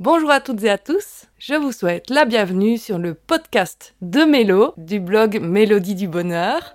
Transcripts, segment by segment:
Bonjour à toutes et à tous, je vous souhaite la bienvenue sur le podcast de Mélo du blog Mélodie du Bonheur.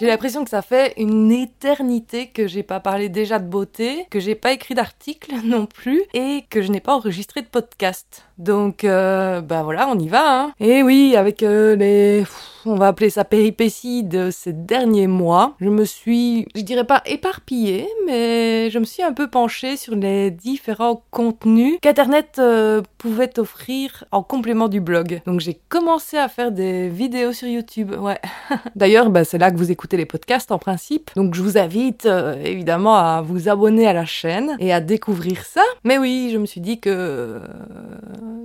J'ai l'impression que ça fait une éternité que j'ai pas parlé déjà de beauté, que j'ai pas écrit d'article non plus et que je n'ai pas enregistré de podcast. Donc, euh, bah voilà, on y va. Hein. Et oui, avec euh, les, on va appeler ça péripéties de ces derniers mois, je me suis, je dirais pas éparpillée, mais je me suis un peu penchée sur les différents contenus qu'Internet euh, pouvait offrir en complément du blog. Donc j'ai commencé à faire des vidéos sur YouTube. Ouais. D'ailleurs, bah, c'est là que vous écoutez les podcasts en principe. Donc je vous invite euh, évidemment à vous abonner à la chaîne et à découvrir ça. Mais oui, je me suis dit que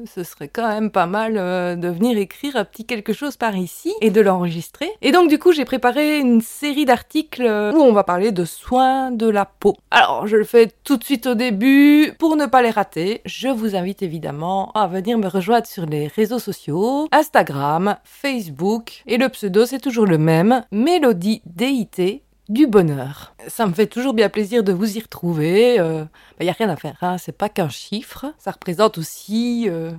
ce serait quand même pas mal euh, de venir écrire un petit quelque chose par ici et de l'enregistrer. Et donc du coup, j'ai préparé une série d'articles où on va parler de soins de la peau. Alors, je le fais tout de suite au début pour ne pas les rater. Je vous invite évidemment à venir me rejoindre sur les réseaux sociaux, Instagram, Facebook et le pseudo c'est toujours le même, Mélodie DIT du bonheur. Ça me fait toujours bien plaisir de vous y retrouver. Il euh, n'y bah, a rien à faire, hein. c'est pas qu'un chiffre. Ça représente aussi euh,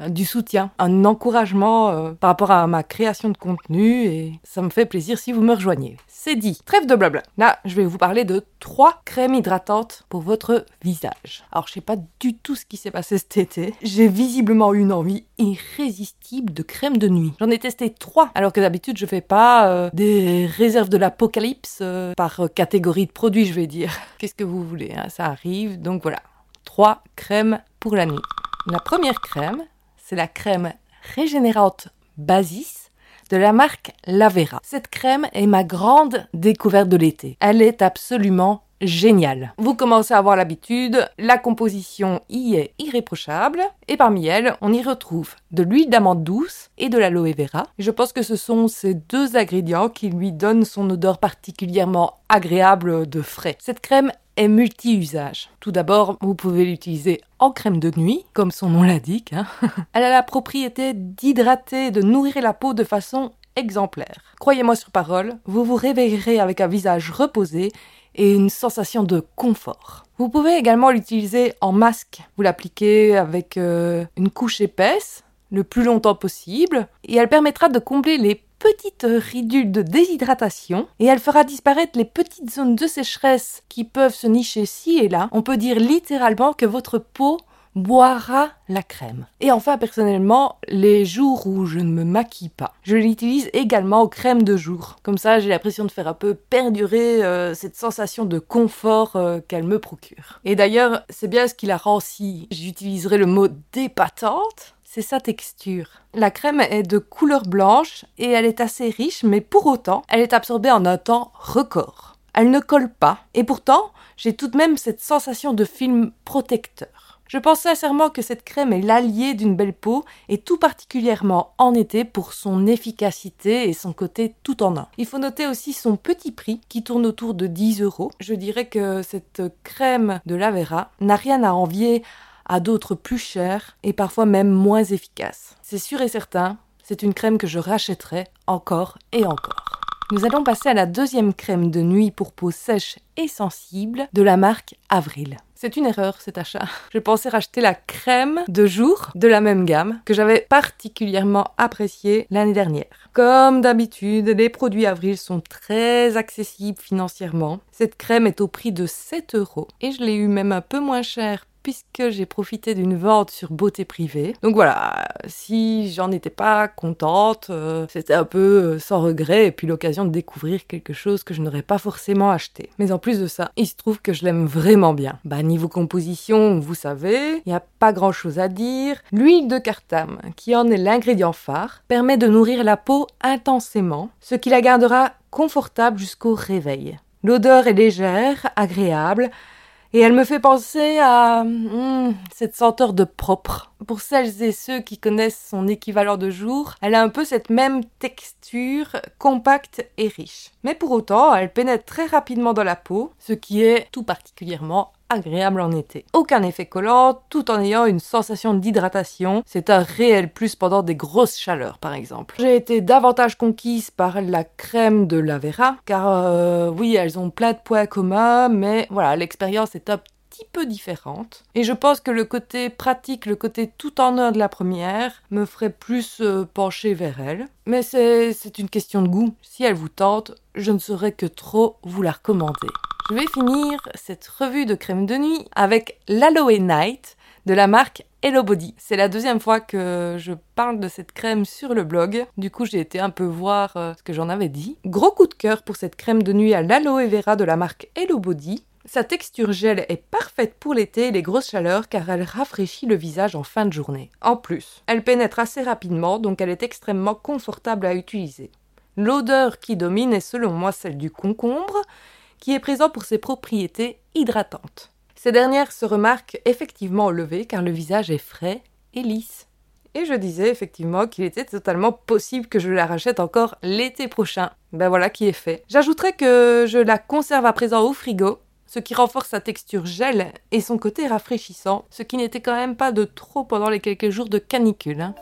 euh, du soutien, un encouragement par rapport à ma création de contenu et ça me fait plaisir si vous me rejoignez. C'est dit. Trêve de blabla. Là, je vais vous parler de trois crèmes hydratantes pour votre visage. Alors, je sais pas du tout ce qui s'est passé cet été. J'ai visiblement eu une envie irrésistible de crème de nuit. J'en ai testé trois, alors que d'habitude, je fais pas euh, des réserves de euh, par catégorie de produits, je vais dire. Qu'est-ce que vous voulez, hein? Ça arrive. Donc voilà, trois crèmes pour la nuit. La première crème, c'est la crème régénérante Basis de la marque Lavera. Cette crème est ma grande découverte de l'été. Elle est absolument géniale. Vous commencez à avoir l'habitude, la composition y est irréprochable, et parmi elles, on y retrouve de l'huile d'amande douce et de l'aloe vera. Je pense que ce sont ces deux ingrédients qui lui donnent son odeur particulièrement agréable de frais. Cette crème est multi-usage. Tout d'abord, vous pouvez l'utiliser en crème de nuit, comme son nom l'indique. Hein. Elle a la propriété d'hydrater de nourrir la peau de façon exemplaire. Croyez-moi sur parole, vous vous réveillerez avec un visage reposé et une sensation de confort. Vous pouvez également l'utiliser en masque. Vous l'appliquez avec euh, une couche épaisse le plus longtemps possible et elle permettra de combler les petite ridule de déshydratation et elle fera disparaître les petites zones de sécheresse qui peuvent se nicher ci et là. On peut dire littéralement que votre peau boira la crème. Et enfin, personnellement, les jours où je ne me maquille pas, je l'utilise également aux crèmes de jour. Comme ça, j'ai l'impression de faire un peu perdurer euh, cette sensation de confort euh, qu'elle me procure. Et d'ailleurs, c'est bien ce qui la rend si, j'utiliserai le mot dépatante, c'est sa texture. La crème est de couleur blanche et elle est assez riche, mais pour autant, elle est absorbée en un temps record. Elle ne colle pas, et pourtant, j'ai tout de même cette sensation de film protecteur. Je pense sincèrement que cette crème est l'allié d'une belle peau, et tout particulièrement en été pour son efficacité et son côté tout en un. Il faut noter aussi son petit prix, qui tourne autour de 10 euros. Je dirais que cette crème de Lavera n'a rien à envier à d'autres plus chères et parfois même moins efficaces. C'est sûr et certain, c'est une crème que je rachèterai encore et encore. Nous allons passer à la deuxième crème de nuit pour peau sèche et sensible de la marque Avril. C'est une erreur cet achat. Je pensais racheter la crème de jour de la même gamme que j'avais particulièrement appréciée l'année dernière. Comme d'habitude, les produits Avril sont très accessibles financièrement. Cette crème est au prix de 7 euros et je l'ai eu même un peu moins cher puisque j'ai profité d'une vente sur beauté privée. Donc voilà, si j'en étais pas contente, euh, c'était un peu euh, sans regret et puis l'occasion de découvrir quelque chose que je n'aurais pas forcément acheté. Mais en plus de ça, il se trouve que je l'aime vraiment bien. Bah niveau composition, vous savez, il a pas grand chose à dire. L'huile de cartame, qui en est l'ingrédient phare, permet de nourrir la peau intensément, ce qui la gardera confortable jusqu'au réveil. L'odeur est légère, agréable, et elle me fait penser à hmm, cette senteur de propre. Pour celles et ceux qui connaissent son équivalent de jour, elle a un peu cette même texture compacte et riche. Mais pour autant, elle pénètre très rapidement dans la peau, ce qui est tout particulièrement agréable en été. Aucun effet collant, tout en ayant une sensation d'hydratation. C'est un réel plus pendant des grosses chaleurs, par exemple. J'ai été davantage conquise par la crème de la Vera, car euh, oui, elles ont plein de points communs, mais voilà, l'expérience est un peu différente. Et je pense que le côté pratique, le côté tout en un de la première, me ferait plus euh, pencher vers elle. Mais c'est une question de goût. Si elle vous tente, je ne saurais que trop vous la recommander. Je vais finir cette revue de crème de nuit avec l'Aloe Night de la marque Hello Body. C'est la deuxième fois que je parle de cette crème sur le blog. Du coup, j'ai été un peu voir euh, ce que j'en avais dit. Gros coup de cœur pour cette crème de nuit à l'aloe vera de la marque Hello Body. Sa texture gel est parfaite pour l'été et les grosses chaleurs car elle rafraîchit le visage en fin de journée. En plus, elle pénètre assez rapidement donc elle est extrêmement confortable à utiliser. L'odeur qui domine est selon moi celle du concombre qui est présent pour ses propriétés hydratantes. Ces dernières se remarquent effectivement au lever car le visage est frais et lisse. Et je disais effectivement qu'il était totalement possible que je la rachète encore l'été prochain. Ben voilà qui est fait. J'ajouterais que je la conserve à présent au frigo, ce qui renforce sa texture gel et son côté rafraîchissant, ce qui n'était quand même pas de trop pendant les quelques jours de canicule. Hein.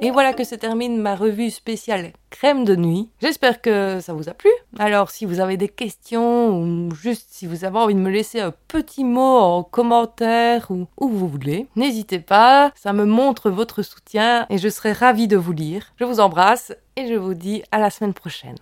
Et voilà que se termine ma revue spéciale crème de nuit. J'espère que ça vous a plu. Alors si vous avez des questions ou juste si vous avez envie de me laisser un petit mot en commentaire ou où vous voulez, n'hésitez pas, ça me montre votre soutien et je serai ravie de vous lire. Je vous embrasse et je vous dis à la semaine prochaine.